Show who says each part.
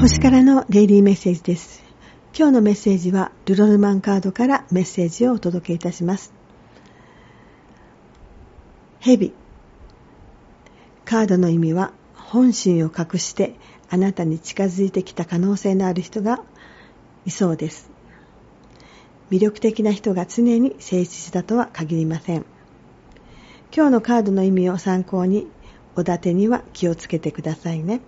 Speaker 1: 星からのデイリーメッセージです。今日のメッセージはルロルマンカードからメッセージをお届けいたします。蛇カードの意味は本心を隠してあなたに近づいてきた可能性のある人がいそうです。魅力的な人が常に誠実だとは限りません。今日のカードの意味を参考におだてには気をつけてくださいね。